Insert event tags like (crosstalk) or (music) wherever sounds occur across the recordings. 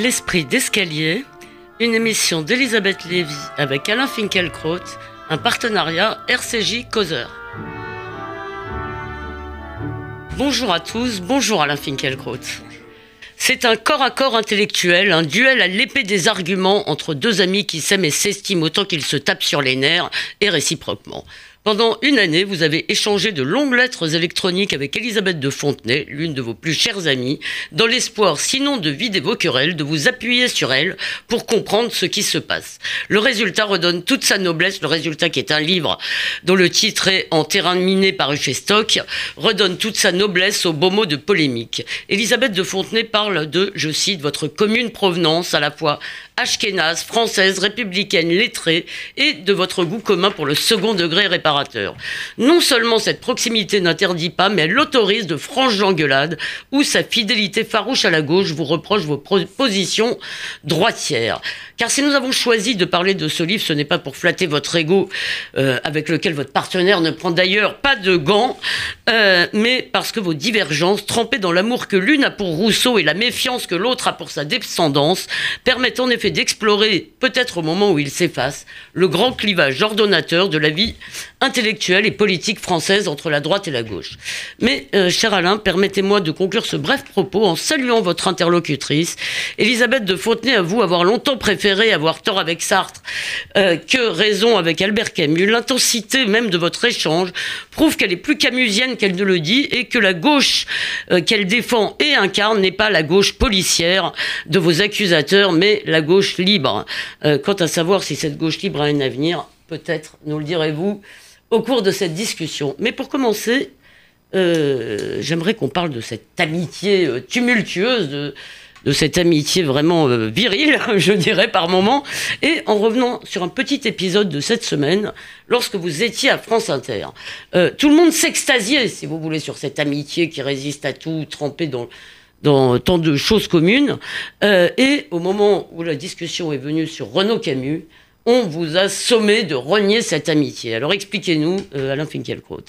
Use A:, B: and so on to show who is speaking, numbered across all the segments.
A: L'esprit d'escalier, une émission d'Elisabeth Lévy avec Alain Finkielkraut, un partenariat RCJ Causeur. Bonjour à tous, bonjour Alain Finkielkraut. C'est un corps à corps intellectuel, un duel à l'épée des arguments entre deux amis qui s'aiment et s'estiment autant qu'ils se tapent sur les nerfs et réciproquement. Pendant une année, vous avez échangé de longues lettres électroniques avec Elisabeth de Fontenay, l'une de vos plus chères amies, dans l'espoir, sinon de vider vos querelles, de vous appuyer sur elle pour comprendre ce qui se passe. Le résultat redonne toute sa noblesse, le résultat qui est un livre dont le titre est En terrain miné paru chez Stock, redonne toute sa noblesse au beau mot de polémique. Elisabeth de Fontenay parle de, je cite, votre commune provenance à la fois ashkénaze, française, républicaine, lettrée, et de votre goût commun pour le second degré Non seulement cette proximité n'interdit pas, mais elle autorise de franches engueulades où sa fidélité farouche à la gauche vous reproche vos positions droitières. Car si nous avons choisi de parler de ce livre, ce n'est pas pour flatter votre ego, euh, avec lequel votre partenaire ne prend d'ailleurs pas de gants, euh, mais parce que vos divergences, trempées dans l'amour que l'une a pour Rousseau et la méfiance que l'autre a pour sa descendance, permettent en effet d'explorer, peut-être au moment où il s'efface, le grand clivage ordonnateur de la vie intellectuelle et politique française entre la droite et la gauche. Mais, euh, cher Alain, permettez-moi de conclure ce bref propos en saluant votre interlocutrice. Elisabeth de Fontenay avoue avoir longtemps préféré avoir tort avec Sartre euh, que raison avec Albert Camus. L'intensité même de votre échange prouve qu'elle est plus camusienne qu'elle ne le dit et que la gauche euh, qu'elle défend et incarne n'est pas la gauche policière de vos accusateurs, mais la gauche libre. Euh, quant à savoir si cette gauche libre a un avenir, peut-être nous le direz-vous au cours de cette discussion. Mais pour commencer, euh, j'aimerais qu'on parle de cette amitié euh, tumultueuse, de, cette amitié vraiment virile, (laughs) je dirais par moment, et en revenant sur un petit épisode de cette semaine, lorsque vous étiez à France Inter. tout le monde s'extasiait, si vous voulez, sur cette amitié qui résiste à tout, trempée dans dans tant de choses communes. Euh, et au moment où la discussion est venue sur Renaud Camus, on vous a sommé de renier cette amitié. Alors expliquez-nous, euh, Alain Finkielkraut.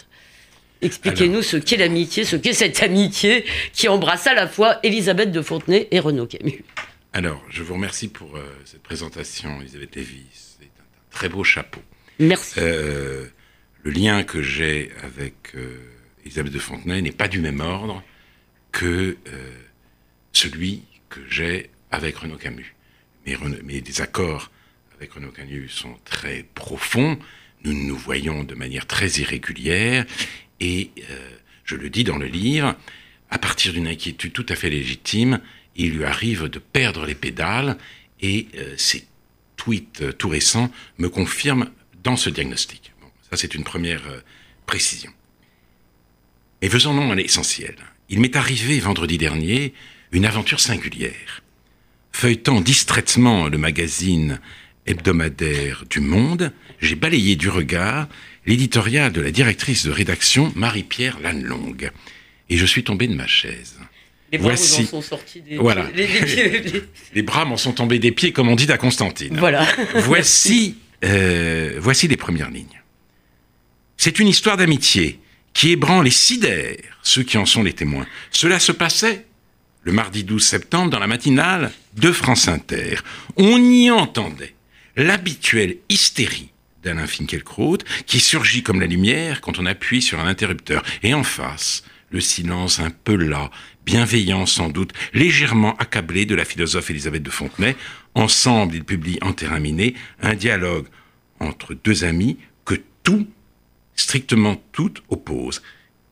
A: Expliquez-nous ce qu'est l'amitié, ce qu'est cette amitié qui embrasse à la fois Elisabeth de Fontenay et Renaud Camus.
B: Alors, je vous remercie pour euh, cette présentation, Elisabeth Lévy. C'est un, très beau chapeau.
A: Merci.
B: le lien que j'ai avec Elisabeth de Fontenay n'est pas du même ordre que euh, celui que j'ai avec Renaud Camus. Mais, mais les accords Renaud Camus sont très profonds, nous nous voyons de manière très irrégulière, et euh, je le dis dans le livre, à partir d'une inquiétude tout à fait légitime, il lui arrive de perdre les pédales, et euh, ces tweets tout récents me confirment dans ce diagnostic. Ça c'est une première précision. Et faisons-nous à l'essentiel. Il m'est arrivé vendredi dernier une aventure singulière. Feuilletant distraitement le magazine hebdomadaire du Monde, j'ai balayé du regard l'éditorial de la directrice de rédaction Marie-Pierre Lannelongue. Et je suis tombé de ma chaise.
A: Les bras Voici. sont sortis des
B: voilà. (laughs) les, bras m'en sont tombés des pieds, comme on dit à Constantine.
A: Voilà. (laughs)
B: voici, euh, voici les premières lignes. C'est une histoire d'amitié qui ébranle et sidère ceux qui en sont les témoins. Cela se passait le mardi 12 septembre dans la matinale de France Inter. On y entendait l'habituelle hystérie d'Alain Finkielkraut qui surgit comme la lumière quand on appuie sur un interrupteur. Et en face, le silence un peu las, bienveillant sans doute, légèrement accablé de la philosophe Elisabeth de Fontenay. Ensemble, ils publient en terrain un dialogue entre deux amis que tout strictement toutes opposent.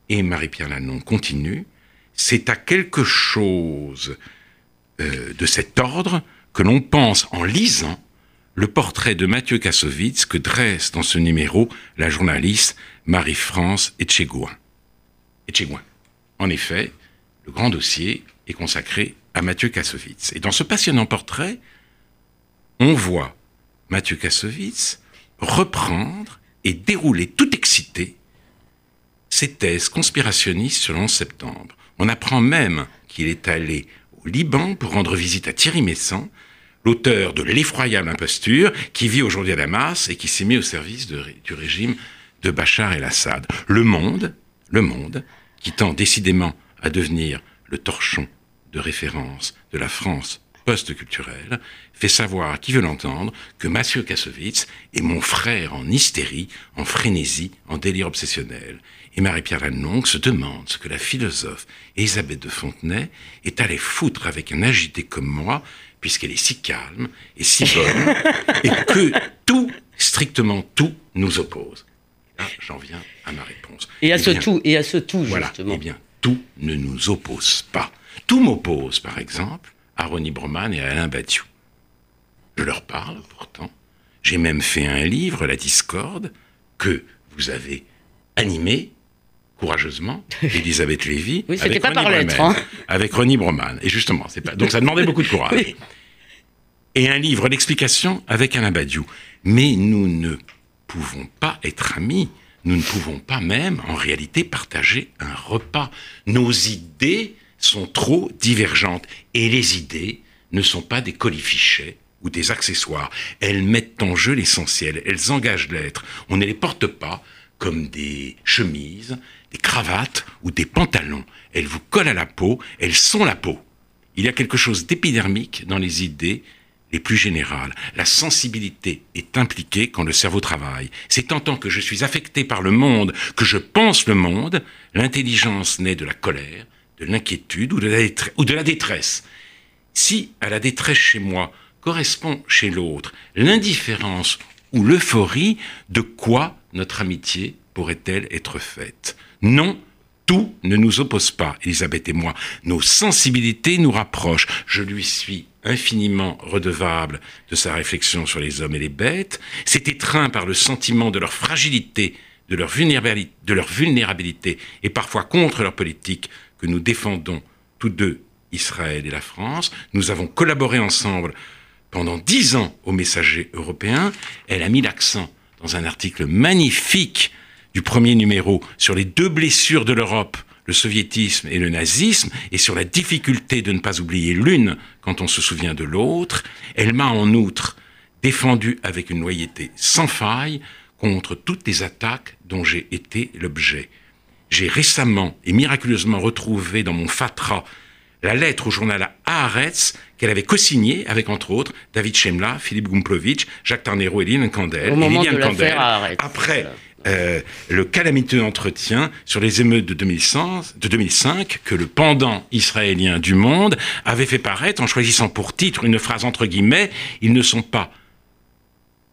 B: Et Marie-Pierre Lannon continue, c'est à quelque chose euh, de cet ordre que l'on pense en lisant le portrait de Mathieu Kassovitz que dresse dans ce numéro la journaliste Marie-France Etchegouin. Etchegouin. En effet, le grand dossier est consacré à Mathieu Kassovitz. Et dans ce passionnant portrait, on voit Mathieu Kassovitz reprendre et dérouler tout excité ses thèses conspirationnistes sur le 11 septembre. On apprend même qu'il est allé au Liban pour rendre visite à Thierry Messant, l'auteur de L'effroyable imposture, qui vit aujourd'hui à Damas et qui s'est mis au service du régime de Bachar el-Assad. Le monde, le monde, qui tend décidément à devenir le torchon de référence de la France post-culturel, fait savoir à qui veut l'entendre que Mathieu Kassovitz est mon frère en hystérie, en frénésie, en délire obsessionnel. Et Marie-Pierre Lannelongue se demande ce que la philosophe Elisabeth de Fontenay est allée foutre avec un agité comme moi, puisqu'elle est si calme et si bonne, et que tout, strictement tout, nous oppose. là, j'en viens à ma réponse.
A: Et à eh ce tout, et à ce tout,
B: voilà,
A: justement.
B: Eh bien, tout ne nous oppose pas. Tout m'oppose, par exemple, à Ronnie Broman et à Alain Badiou. Je leur parle, pourtant. J'ai même fait un livre, La Discorde, que vous avez animé courageusement, (laughs) Elisabeth Lévy,
A: oui, avec, pas par lettre, hein.
B: avec Ronnie Broman. Et justement, c'est pas... donc ça demandait beaucoup de courage. Et un livre d'explication avec Alain Badiou. Mais nous ne pouvons pas être amis. Nous ne pouvons pas même, en réalité, partager un repas. Nos idées sont trop divergentes. Et les idées ne sont pas des colifichets ou des accessoires. Elles mettent en jeu l'essentiel. Elles engagent l'être. On ne les porte pas comme des chemises, des cravates ou des pantalons. Elles vous collent à la peau, elles sont la peau. Il y a quelque chose d'épidermique dans les idées les plus générales. La sensibilité est impliquée quand le cerveau travaille. C'est en tant que je suis affecté par le monde, que je pense le monde, l'intelligence naît de la colère, de l'inquiétude ou, ou de la détresse. Si à la détresse chez moi correspond chez l'autre l'indifférence ou l'euphorie, de quoi notre amitié pourrait-elle être faite? Non, tout ne nous oppose pas, Elisabeth et moi. Nos sensibilités nous rapprochent. Je lui suis infiniment redevable de sa réflexion sur les hommes et les bêtes. C'est étreint par le sentiment de leur fragilité, de leur, vulnérabilité, de leur vulnérabilité et parfois contre leur politique que nous défendons tous deux, Israël et la France. Nous avons collaboré ensemble pendant dix ans au Messager européen. Elle a mis l'accent dans un article magnifique du premier numéro sur les deux blessures de l'Europe, le soviétisme et le nazisme, et sur la difficulté de ne pas oublier l'une quand on se souvient de l'autre, elle m'a en outre défendu avec une loyauté sans faille contre toutes les attaques dont j'ai été l'objet. J'ai récemment et miraculeusement retrouvé dans mon fatras la lettre au journal Haaretz qu'elle avait co-signée avec, entre autres, David Chemla, Philippe Gumplovitch, Jacques Tarnero et Liliane Candel.
A: Au moment de Candel,
B: après euh, le calamiteux entretien sur les émeutes de 2005, de 2005 que le pendant israélien du Monde avait fait paraître en choisissant pour titre une phrase entre guillemets Ils ne sont pas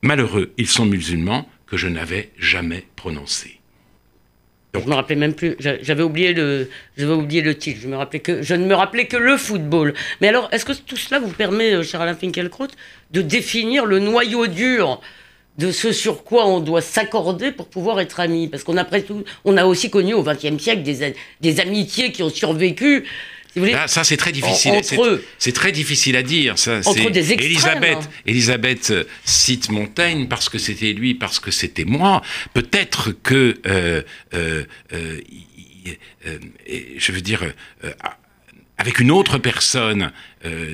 B: malheureux, ils sont musulmans, que je n'avais jamais prononcé.
A: Je me rappelais même plus. J'avais oublié le, j'avais oublié le titre. Je me rappelais que, je ne me rappelais que le football. Mais alors, est-ce que tout cela vous permet, euh, cher Alain Finkielkraut, de définir le noyau dur de ce sur quoi on doit s'accorder pour pouvoir être amis. Parce qu'on a, tout, on a aussi connu au XXe siècle des, des amitiés qui ont survécu.
B: Si vous voulez, ça, c'est très difficile. C'est très difficile à dire. Ça,
A: entre des extrêmes.
B: Elisabeth, Elisabeth euh, cite Montaigne parce que c'était lui, parce que c'était moi. Peut-être que, euh, euh, euh, euh je veux dire, avec une autre personne,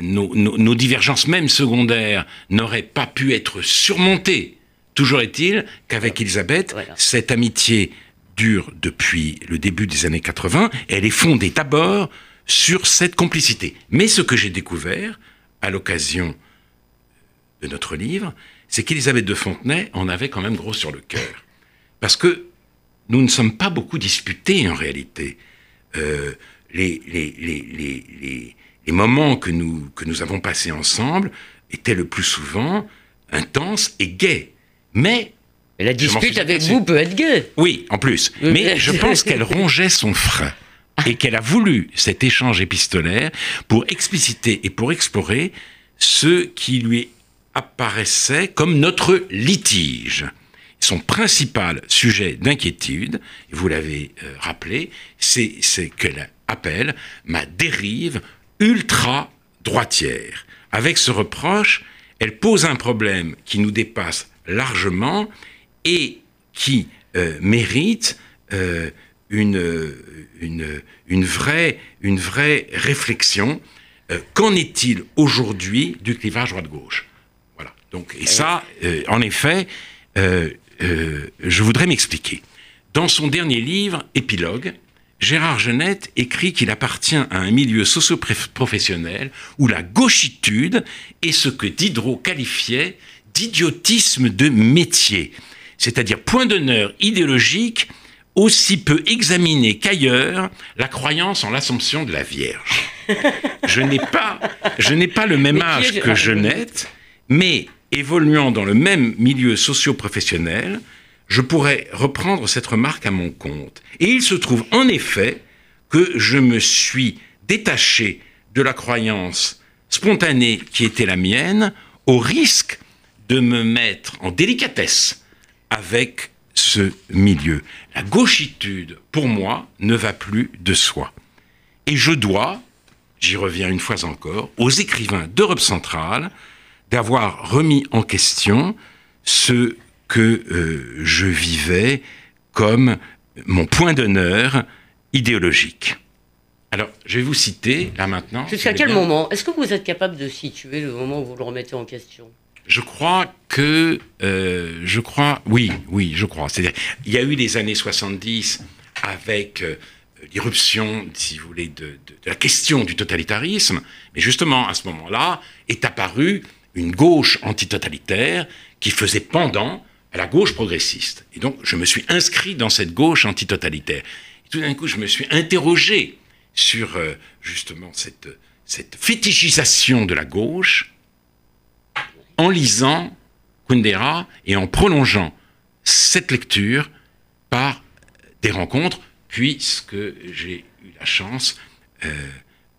B: nos, nos, nos divergences, même secondaires, n'auraient pas pu être surmontées Toujours est-il qu'avec Elisabeth, cette amitié dure depuis le début des années 80. elle est fondée d'abord sur cette complicité. Mais ce que j'ai découvert à l'occasion de notre livre, c'est qu'Elisabeth de Fontenay en avait quand même gros sur le cœur. Parce que nous ne sommes pas beaucoup disputés en réalité. Euh, les, les, les, les, moments que nous, que nous avons passés ensemble étaient le plus souvent intenses et gais. Mais
A: la dispute avec vous peut être gaie.
B: Oui, en plus. Mais je pense qu'elle (laughs) rongeait son frein et qu'elle a voulu cet échange épistolaire pour expliciter et pour explorer ce qui lui apparaissait comme notre litige. Son principal sujet d'inquiétude, vous l'avez euh, rappelé, c'est ce qu'elle appelle ma dérive ultra-droitière. Avec ce reproche, elle pose un problème qui nous dépasse largement et qui euh, mérite euh, une, une, une, vraie, une vraie réflexion. Euh, qu'en est-il aujourd'hui du clivage droite-gauche? Voilà. Donc, et ça, en effet, je voudrais m'expliquer. Dans son dernier livre, Épilogue, Gérard Genette écrit qu'il appartient à un milieu socio-professionnel où la gauchitude est ce que Diderot qualifiait d'idiotisme de métier, c'est-à-dire point d'honneur idéologique aussi peu examiné qu'ailleurs la croyance en l'Assomption de la Vierge. (laughs) Je n'ai pas, je n'ai pas le même âge que Genette, mais évoluant dans le même milieu socio-professionnel, je pourrais reprendre cette remarque à mon compte. Et il se trouve en effet que je me suis détaché de la croyance spontanée qui était la mienne, au risque de me mettre en délicatesse avec ce milieu. La gauchitude, pour moi, ne va plus de soi. Et je dois, j'y reviens une fois encore, aux écrivains d'Europe centrale d'avoir remis en question ce que euh, je vivais comme mon point d'honneur idéologique. Alors, je vais vous citer là maintenant.
A: Jusqu'à quel moment? Est-ce que vous êtes capable de situer le moment où vous le remettez en question?
B: Je crois que, euh, je crois, oui, oui, je crois. C'est-à-dire, il y a eu les années 70 avec euh, l'irruption, si vous voulez, de, la question du totalitarisme, mais justement, à ce moment-là, est apparue une gauche antitotalitaire qui faisait pendant à la gauche progressiste. Et donc, je me suis inscrit dans cette gauche antitotalitaire. Et tout d'un coup, je me suis interrogé sur euh, justement cette, cette fétichisation de la gauche en lisant Kundera et en prolongeant cette lecture par des rencontres, puisque j'ai eu la chance euh,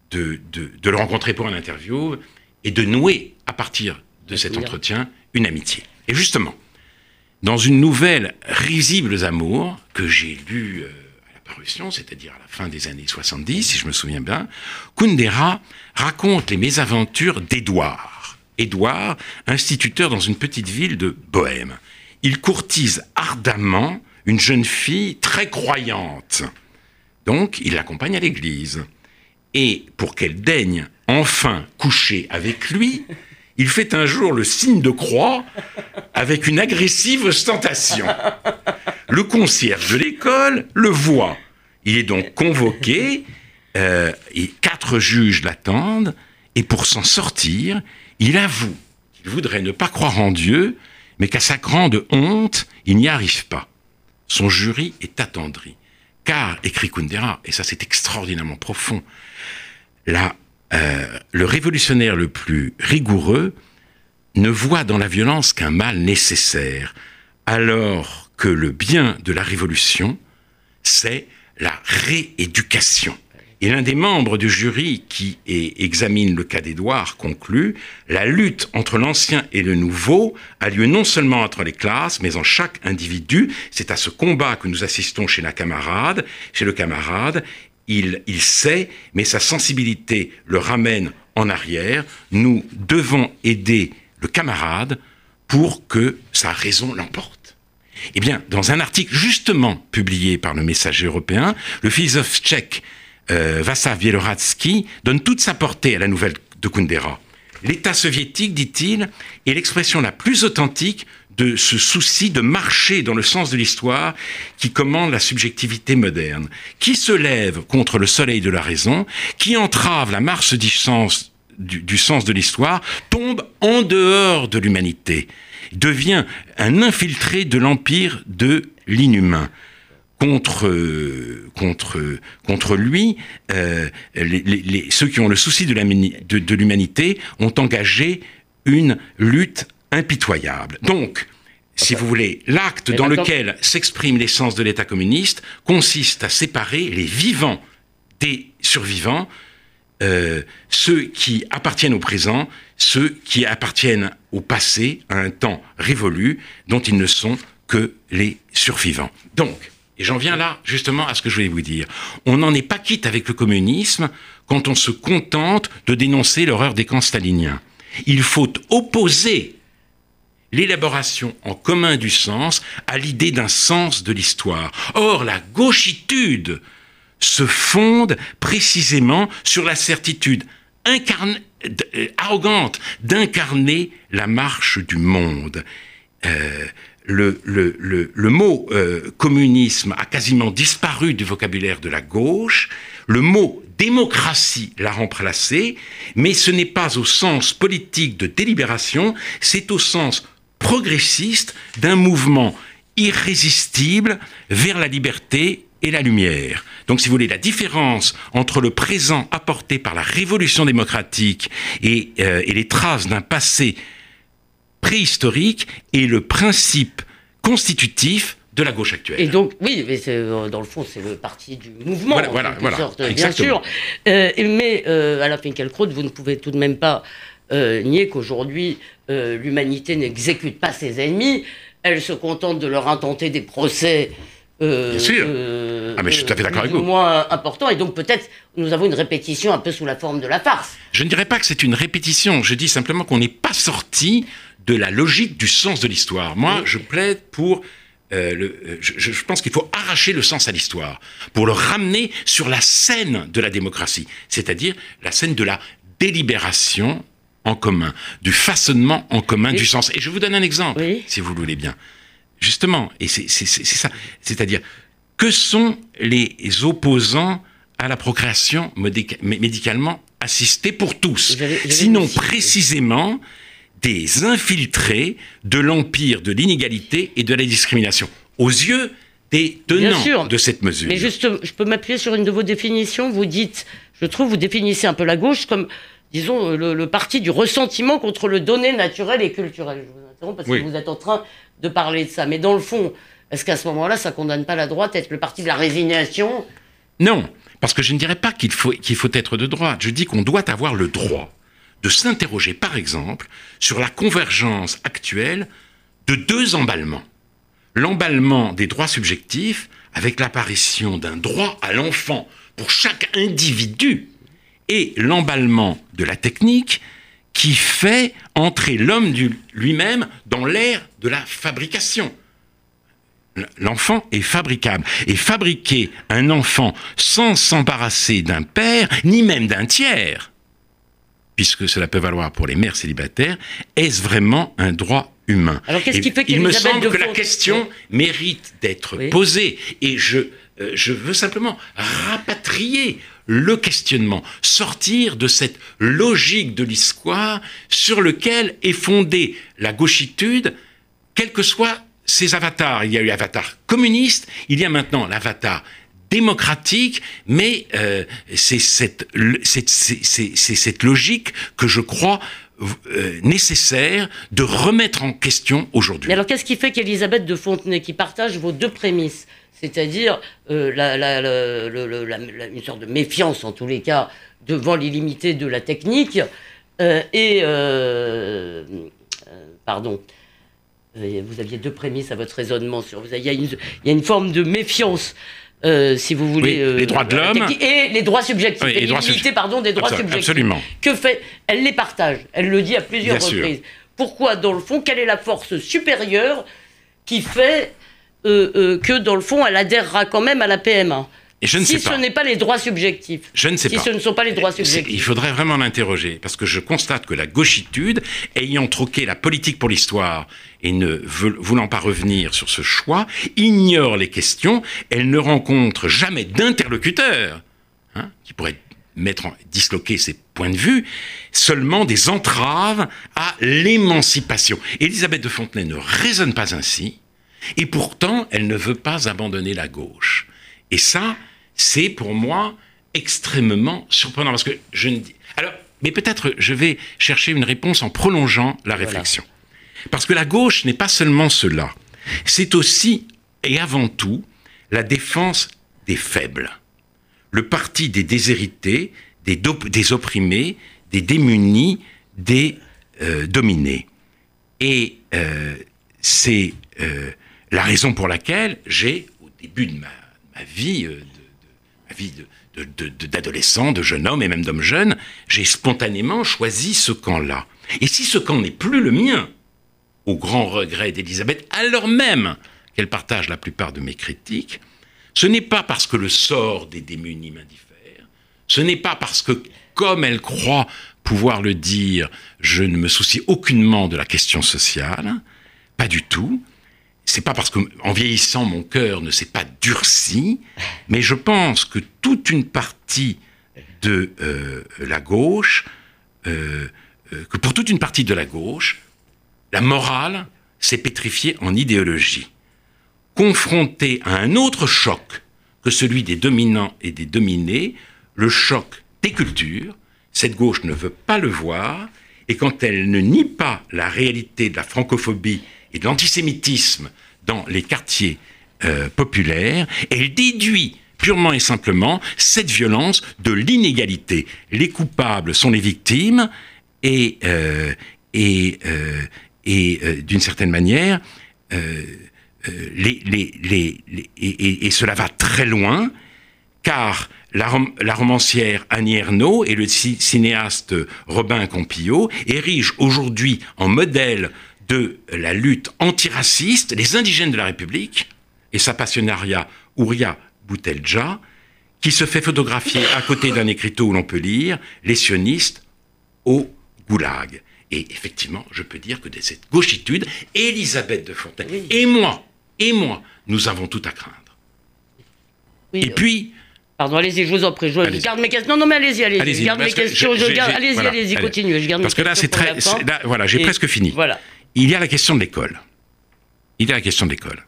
B: de, de, de, le rencontrer pour un interview et de nouer, à partir de cet entretien, une amitié. Et justement, dans une nouvelle Risibles Amours, que j'ai lue euh, à la parution, c'est-à-dire à la fin des années 70, si je me souviens bien, Kundera raconte les mésaventures d'Édouard. Édouard, instituteur dans une petite ville de Bohême. Il courtise ardemment une jeune fille très croyante. Donc, il l'accompagne à l'église. Et pour qu'elle daigne enfin coucher avec lui, il fait un jour le signe de croix avec une agressive ostentation. Le concierge de l'école le voit. Il est donc convoqué, euh, et quatre juges l'attendent, et pour s'en sortir, il avoue qu'il voudrait ne pas croire en Dieu, mais qu'à sa grande honte, il n'y arrive pas. Son jury est attendri. Car, écrit Kundera, et ça c'est extraordinairement profond, la euh, le révolutionnaire le plus rigoureux ne voit dans la violence qu'un mal nécessaire, alors que le bien de la révolution, c'est la rééducation. Et l'un des membres du jury qui examine le cas d'Édouard conclut La lutte entre l'ancien et le nouveau a lieu non seulement entre les classes, mais en chaque individu. C'est à ce combat que nous assistons chez la camarade, chez le camarade, il, sait, mais sa sensibilité le ramène en arrière. Nous devons aider le camarade pour que sa raison l'emporte. Eh bien, dans un article justement publié par le Messager européen, le philosophe tchèque euh, Václav donne toute sa portée à la nouvelle de Kundera. L'État soviétique, dit-il, est l'expression la plus authentique de ce souci de marcher dans le sens de l'histoire qui commande la subjectivité moderne, qui se lève contre le soleil de la raison, qui entrave la marche du, sens de l'histoire, tombe en dehors de l'humanité, devient un infiltré de l'empire de l'inhumain contre contre contre lui, euh, les, ceux qui ont le souci de l'humanité ont engagé une lutte impitoyable. Donc, si vous voulez, l'acte dans lequel s'exprime l'essence de l'État communiste consiste à séparer les vivants des survivants, euh, ceux qui appartiennent au présent, ceux qui appartiennent au passé, à un temps révolu, dont ils ne sont que les survivants. Donc, et j'en viens là justement à ce que je voulais vous dire, on n'en est pas quitte avec le communisme quand on se contente de dénoncer l'horreur des camps staliniens. Il faut opposer l'élaboration en commun du sens à l'idée d'un sens de l'histoire. Or, la gauchitude se fonde précisément sur la certitude euh, arrogante d'incarner la marche du monde. Euh, le, le, le, mot euh, communisme a quasiment disparu du vocabulaire de la gauche, le mot démocratie l'a remplacé, mais ce n'est pas au sens politique de délibération, c'est au sens progressiste d'un mouvement irrésistible vers la liberté et la lumière. Donc, si vous voulez, la différence entre le présent apporté par la révolution démocratique et, euh, et les traces d'un passé préhistorique et le principe constitutif de la gauche actuelle.
A: Et donc, oui, mais euh, dans le fond, c'est le parti du mouvement,
B: voilà, voilà,
A: bien sûr. Euh, mais euh, à la Finkielkraut, vous ne pouvez tout de même pas nier qu'aujourd'hui, l'humanité n'exécute pas ses ennemis. Elle se contente de leur intenter des procès.
B: bien sûr. ah, mais je suis tout à fait d'accord avec vous.
A: moins important. Et donc, peut-être, nous avons une répétition un peu sous la forme de la farce.
B: Je ne dirais pas que c'est une répétition. Je dis simplement qu'on n'est pas sorti de la logique du sens de l'histoire. Moi, je plaide pour euh, le, euh, je, je, pense qu'il faut arracher le sens à l'histoire pour le ramener sur la scène de la démocratie, c'est-à-dire la scène de la délibération en commun, du façonnement en commun du sens. Et je vous donne un exemple, si vous voulez bien. Justement, et c'est ça, c'est-à-dire que sont les opposants à la procréation médicalement assistée pour tous, sinon précisément des infiltrés de l'empire de l'inégalité et de la discrimination, aux yeux des tenants de cette mesure.
A: Mais juste, je peux m'appuyer sur une de vos définitions. Vous dites, je trouve, vous définissez un peu la gauche comme, disons, le, parti du ressentiment contre le donné naturel et culturel. Je vous interromps parce que vous êtes en train de parler de ça. Mais dans le fond, est-ce qu'à ce, moment-là, ça condamne pas la droite, être le parti de la résignation?
B: Non, parce que je ne dirais pas qu'il faut, qu'il faut être de droite. Je dis qu'on doit avoir le droit de s'interroger, par exemple, sur la convergence actuelle de deux emballements. L'emballement des droits subjectifs, avec l'apparition d'un droit à l'enfant pour chaque individu, et l'emballement de la technique, qui fait entrer l'homme lui-même dans l'ère de la fabrication. L'enfant est fabricable. Et fabriquer un enfant sans s'embarrasser d'un père, ni même d'un tiers, puisque cela peut valoir pour les mères célibataires, est-ce vraiment un droit humain
A: Alors qu'est-ce qui fait
B: Il me semble que la question mérite d'être posée et je, euh, je veux simplement rapatrier le questionnement, sortir de cette logique de l'histoire sur lequel est fondée la gauchitude, quels que soient ses avatars. Il y a eu l'avatar communiste, il y a maintenant l'avatar démocratique, mais euh, c'est cette, logique que je crois euh, nécessaire de remettre en question aujourd'hui.
A: Alors qu'est-ce qui fait qu'Elisabeth de Fontenay, qui partage vos deux prémices, c'est-à-dire euh, une sorte de méfiance en tous les cas devant l'illimité de la technique, et... pardon vous aviez deux prémices à votre raisonnement sur. Il y a une forme de méfiance euh, si vous voulez,
B: euh, les droits de l'homme
A: et les droits subjectifs, les droits pardon, des droits subjectifs.
B: Absolument.
A: Que fait Elle les partage. Elle le dit à plusieurs reprises. Pourquoi, dans le fond, quelle est la force supérieure qui fait euh, que, dans le fond, elle adhérera quand même à la PMA si ce n'est pas les droits subjectifs.
B: Je ne sais
A: si
B: pas.
A: ce ne sont pas les droits subjectifs.
B: Il faudrait vraiment l'interroger, parce que je constate que la gauchitude, ayant troqué la politique pour l'histoire et ne voulant pas revenir sur ce choix, ignore les questions, elle ne rencontre jamais d'interlocuteur hein, qui pourrait mettre en, disloquer ses points de vue, seulement des entraves à l'émancipation. Elisabeth de Fontenay ne raisonne pas ainsi, et pourtant elle ne veut pas abandonner la gauche. Et ça, c'est pour moi extrêmement surprenant parce que je ne dis. Alors, mais peut-être je vais chercher une réponse en prolongeant la réflexion. Parce que la gauche n'est pas seulement cela, c'est aussi et avant tout la défense des faibles, le parti des déshérités, des, des opprimés, des démunis, des euh, dominés. Et euh, c'est euh, la raison pour laquelle j'ai, au début de ma, ma vie, vie d'adolescent, de, jeune homme et même d'homme jeune, j'ai spontanément choisi ce camp-là. Et si ce camp n'est plus le mien, au grand regret d'Elisabeth, alors même qu'elle partage la plupart de mes critiques, ce n'est pas parce que le sort des démunis m'indiffère, ce n'est pas parce que, comme elle croit pouvoir le dire, je ne me soucie aucunement de la question sociale, pas du tout, c'est pas parce qu'en vieillissant, mon cœur ne s'est pas durci, mais je pense que toute une partie de euh, la gauche, euh, euh, que pour toute une partie de la gauche, la morale s'est pétrifiée en idéologie. Confrontée à un autre choc que celui des dominants et des dominés, le choc des cultures, cette gauche ne veut pas le voir, et quand elle ne nie pas la réalité de la francophobie et de l'antisémitisme dans les quartiers euh, populaires, elle déduit purement et simplement cette violence de l'inégalité. Les coupables sont les victimes et, euh, et, euh, et d'une certaine manière, et, cela va très loin, car la, romancière Annie Ernaux et le cinéaste Robin Campillo érigent aujourd'hui en modèle de la lutte antiraciste les indigènes de la République et sa passionnariat Ouria Boutelja, qui se fait photographier à côté d'un écriteau où l'on peut lire Les sionistes au goulag. Et effectivement, je peux dire que de cette gauchitude, Elisabeth de Fontaine et moi, et moi, nous avons tout à craindre. et puis,
A: Pardon, allez-y, je vous en prie. Je, garde mes questions. Non, non, mais allez-y, allez-y. je garde mes questions. Je, garde... Allez-y, allez-y, continuez. Je garde
B: Parce que là, c'est très. voilà, j'ai presque fini. Voilà. Il y a la question de l'école. Il y a la question de l'école.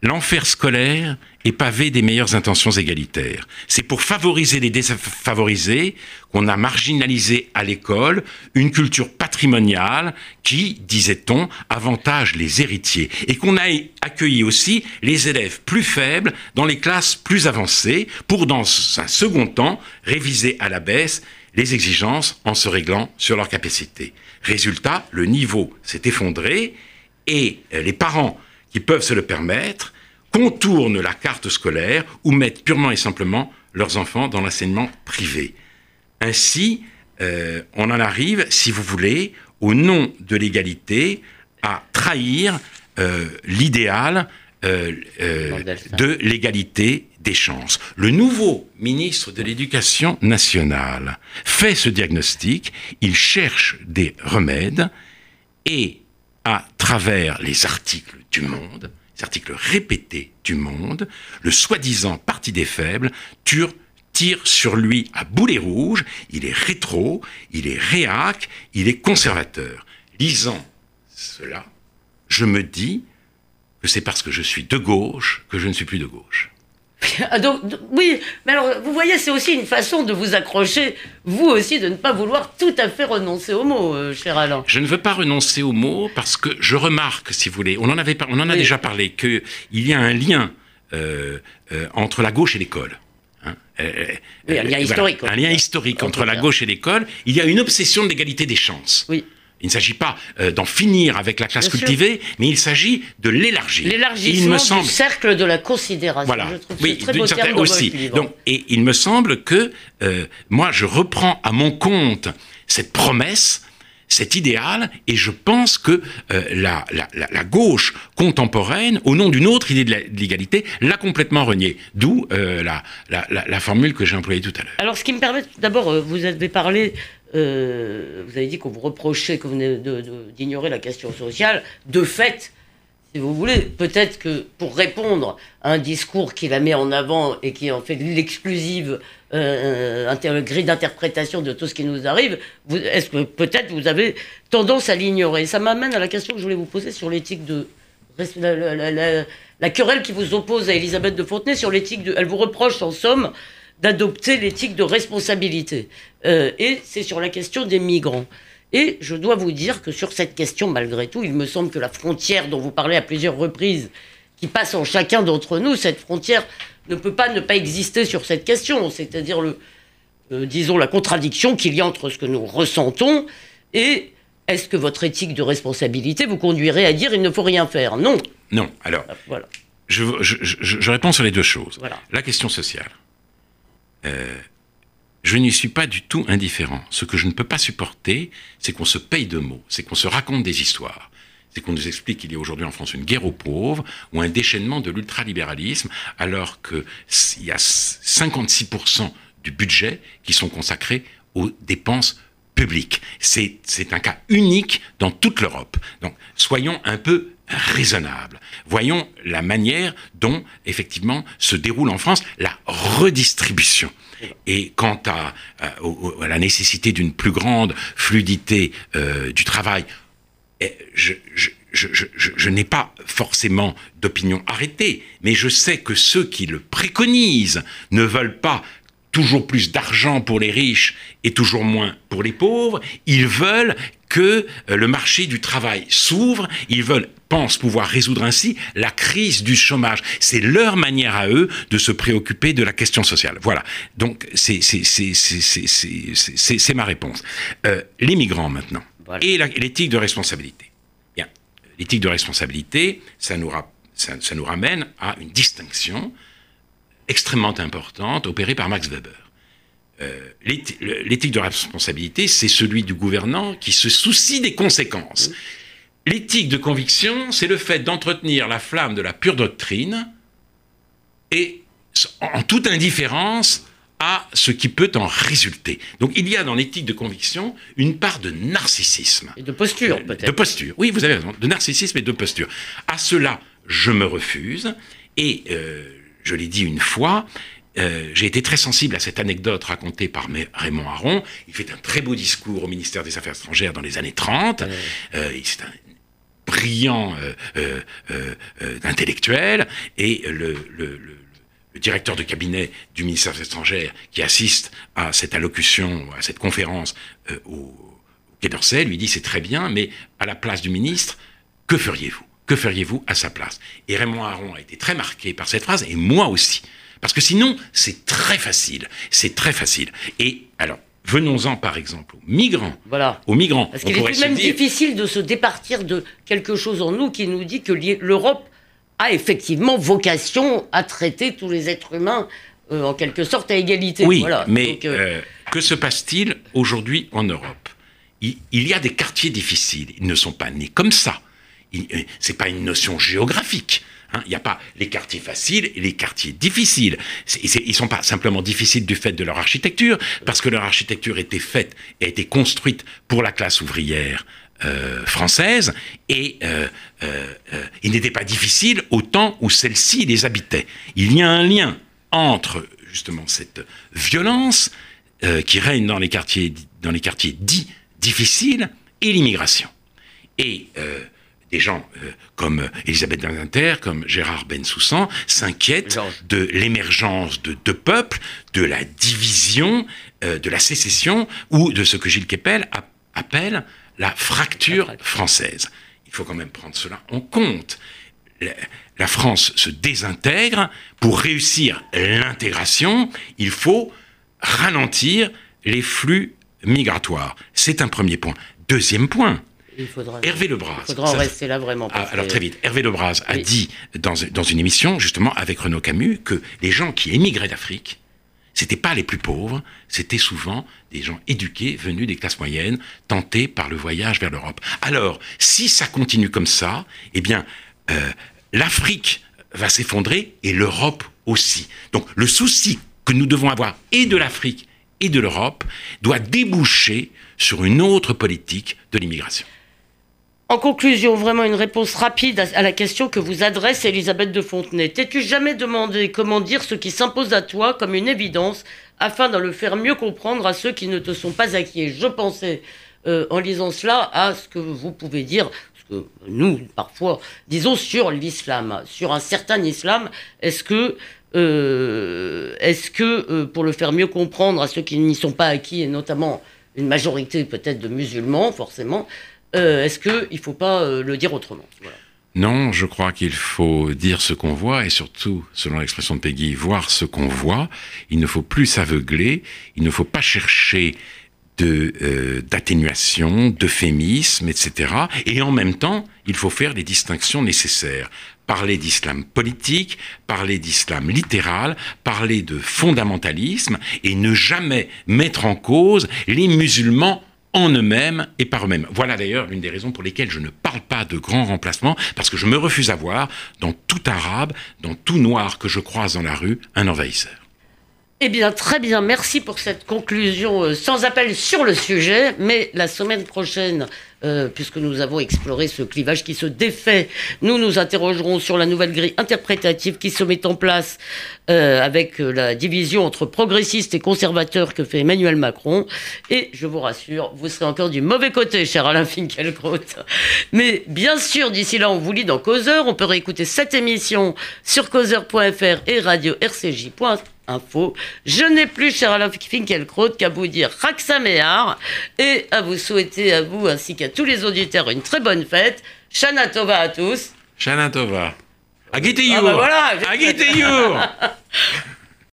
B: L'enfer scolaire est pavé des meilleures intentions égalitaires. C'est pour favoriser les défavorisés qu'on a marginalisé à l'école une culture patrimoniale qui, disait-on, avantage les héritiers et qu'on a accueilli aussi les élèves plus faibles dans les classes plus avancées pour, dans un second temps, réviser à la baisse les exigences en se réglant sur leurs capacités. Résultat, le niveau s'est effondré et les parents qui peuvent se le permettre contournent la carte scolaire ou mettent purement et simplement leurs enfants dans l'enseignement privé. Ainsi, euh, on en arrive, si vous voulez, au nom de l'égalité, à trahir euh, l'idéal euh, de l'égalité des chances. Le nouveau ministre de l'Éducation nationale fait ce diagnostic, il cherche des remèdes et à travers les articles du Monde, les articles répétés du Monde, le soi-disant parti des faibles tire, sur lui à boulet rouge, il est rétro, il est réac, il est conservateur. Lisant cela, je me dis que c'est parce que je suis de gauche que je ne suis plus de gauche.
A: Ah, donc, oui, mais alors vous voyez, c'est aussi une façon de vous accrocher, vous aussi, de ne pas vouloir tout à fait renoncer aux mots, euh, cher Alain.
B: Je ne veux pas renoncer aux mots parce que je remarque, si vous voulez, on en, avait, on en a déjà parlé, qu'il y a un lien euh, euh, entre la gauche et l'école.
A: Hein. oui, un lien historique.
B: un lien historique entre la gauche et l'école. Il y a une obsession de l'égalité des chances. Oui. Il ne s'agit pas euh, d'en finir avec la classe cultivée, mais il s'agit de l'élargir.
A: L'élargissement semble... du cercle de la considération.
B: Voilà. Je trouve oui, très beau terme aussi. Donc, et il me semble que euh, moi, je reprends à mon compte cette promesse cet idéal, et je pense que euh, la, la, la, gauche contemporaine, au nom d'une autre idée de l'égalité, l'a complètement renié. D'où euh, la, la, formule que j'ai employée tout à l'heure.
A: Alors, ce qui me permet, d'abord, vous avez parlé euh, vous avez dit qu'on vous reprochait, que vous d'ignorer la question sociale. De fait, si vous voulez, peut-être que pour répondre à un discours qui la met en avant et qui en fait l'exclusive euh, grille d'interprétation de tout ce qui nous arrive, est-ce que peut-être vous avez tendance à l'ignorer? Ça m'amène à la question que je voulais vous poser sur l'éthique de... La, la, querelle qui vous oppose à Elisabeth de Fontenay sur l'éthique de... Elle vous reproche en somme d'adopter l'éthique de responsabilité. Euh, et c'est sur la question des migrants. Et je dois vous dire que sur cette question, malgré tout, il me semble que la frontière dont vous parlez à plusieurs reprises, qui passe en chacun d'entre nous, cette frontière ne peut pas ne pas exister sur cette question. C'est-à-dire, le, euh, disons, la contradiction qu'il y a entre ce que nous ressentons et est-ce que votre éthique de responsabilité vous conduirait à dire il ne faut rien faire? Non.
B: Non. Alors, voilà. je, je, réponds sur les deux choses. La question sociale. Euh, je n'y suis pas du tout indifférent. Ce que je ne peux pas supporter, c'est qu'on se paye de mots, c'est qu'on se raconte des histoires. C'est qu'on nous explique qu'il y a aujourd'hui en France une guerre aux pauvres ou un déchaînement de l'ultralibéralisme, alors qu'il y a 56% du budget qui sont consacrés aux dépenses publiques. C'est un cas unique dans toute l'Europe. Donc, soyons un peu raisonnable. Voyons la manière dont, effectivement, se déroule en France la redistribution. Et quant à, la nécessité d'une plus grande fluidité euh, du travail, eh, je, je n'ai pas forcément d'opinion arrêtée, mais je sais que ceux qui le préconisent ne veulent pas toujours plus d'argent pour les riches et toujours moins pour les pauvres. Ils veulent que euh, le marché du travail s'ouvre, ils veulent pensent pouvoir résoudre ainsi la crise du chômage. C'est leur manière à eux de se préoccuper de la question sociale. Voilà. Donc c'est c'est ma réponse. Euh, les migrants maintenant et l'éthique de responsabilité. Bien, l'éthique de responsabilité, ça nous, ça, ça nous ramène à une distinction extrêmement importante opérée par Max Weber. Euh, l'éthique de responsabilité, c'est celui du gouvernant qui se soucie des conséquences. L'éthique de conviction, c'est le fait d'entretenir la flamme de la pure doctrine et en toute indifférence à ce qui peut en résulter. Donc il y a dans l'éthique de conviction une part de narcissisme.
A: Et de posture peut-être.
B: De posture, oui, vous avez raison, de narcissisme et de posture. À cela, je me refuse et euh, je l'ai dit une fois, euh, j'ai été très sensible à cette anecdote racontée par Raymond Aron. Il fait un très beau discours au ministère des Affaires étrangères dans les années 30. Euh, c'est un brillant euh, intellectuel et le, directeur de cabinet du ministère des Affaires étrangères qui assiste à cette allocution, à cette conférence au Quai d'Orsay, lui dit c'est très bien, mais à la place du ministre, que feriez-vous? Que feriez-vous à sa place? Et Raymond Aron a été très marqué par cette phrase, et moi aussi. Parce que sinon, c'est très facile. C'est très facile. Et alors, venons-en par exemple aux migrants.
A: Voilà.
B: Aux migrants.
A: Parce qu'il est tout de même difficile de se départir de quelque chose en nous qui nous dit que l'Europe a effectivement vocation à traiter tous les êtres humains euh, en quelque sorte à égalité.
B: Oui, mais euh, euh, que se passe-t-il aujourd'hui en Europe? Il, y a des quartiers difficiles. Ils ne sont pas nés comme ça. C'est pas une notion géographique. Hein, il n'y a pas les quartiers faciles et les quartiers difficiles. ils ne sont pas simplement difficiles du fait de leur architecture, parce que leur architecture était faite et a été construite pour la classe ouvrière euh, française, et euh, euh, ils n'étaient pas difficiles au temps où celle-ci les habitait. Il y a un lien entre justement cette violence qui règne dans les quartiers, dans les quartiers dits difficiles et l'immigration. Et des gens euh, comme Elisabeth Badinter, comme Gérard Bensoussan, s'inquiètent de l'émergence de deux peuples, de la division, euh, de la sécession, ou de ce que Gilles Kepel appelle la fracture française. Il faut quand même prendre cela en compte. La France se désintègre. Pour réussir l'intégration, il faut ralentir les flux migratoires. C'est un premier point. Deuxième point, Hervé Lebras.
A: Il faudra en rester là vraiment.
B: Ah, alors très vite, Hervé Lebras a dit dans, dans, une émission, justement, avec Renaud Camus, que les gens qui émigraient d'Afrique, c'était pas les plus pauvres, c'était souvent des gens éduqués, venus des classes moyennes, tentés par le voyage vers l'Europe. Alors, si ça continue comme ça, eh bien, euh, l'Afrique va s'effondrer et l'Europe aussi. Donc, le souci que nous devons avoir et de l'Afrique et de l'Europe doit déboucher sur une autre politique de l'immigration.
A: En conclusion, vraiment une réponse rapide à la question que vous adresse Elisabeth de Fontenay. T'es-tu jamais demandé comment dire ce qui s'impose à toi comme une évidence afin de le faire mieux comprendre à ceux qui ne te sont pas acquis? Je pensais, euh, en lisant cela, à ce que vous pouvez dire, ce que nous, parfois, disons sur l'islam, sur un certain islam. Est-ce que, euh, est-ce que euh, pour le faire mieux comprendre à ceux qui n'y sont pas acquis, et notamment une majorité peut-être de musulmans, forcément, euh, est-ce qu'il ne faut pas euh, le dire autrement?
B: Non, je crois qu'il faut dire ce qu'on voit et surtout, selon l'expression de Peggy, voir ce qu'on voit. Il ne faut plus s'aveugler, il ne faut pas chercher euh, d'atténuation, d'euphémisme, etc. Et en même temps, il faut faire les distinctions nécessaires. Parler d'islam politique, parler d'islam littéral, parler de fondamentalisme et ne jamais mettre en cause les musulmans en eux-mêmes et par eux-mêmes. Voilà d'ailleurs l'une des raisons pour lesquelles je ne parle pas de grand remplacement, parce que je me refuse à voir dans tout arabe, dans tout noir que je croise dans la rue, un envahisseur.
A: Eh bien, très bien. Merci pour cette conclusion euh, sans appel sur le sujet. Mais la semaine prochaine, euh, puisque nous avons exploré ce clivage qui se défait, nous nous interrogerons sur la nouvelle grille interprétative qui se met en place euh, avec la division entre progressistes et conservateurs que fait Emmanuel Macron. Et je vous rassure, vous serez encore du mauvais côté, cher Alain Finkielkraut. Mais bien sûr, d'ici là, on vous lit dans Causeur. On peut réécouter cette émission sur causeur.fr et radio rcj.fr info. Je n'ai plus, cher Alain Finkielkraut, qu'à vous dire Raksaméar et à vous souhaiter à vous ainsi qu'à tous les auditeurs une très bonne fête. Shana Tova à tous.
B: Shana Tova. Agite
A: Ah bah voilà, (laughs)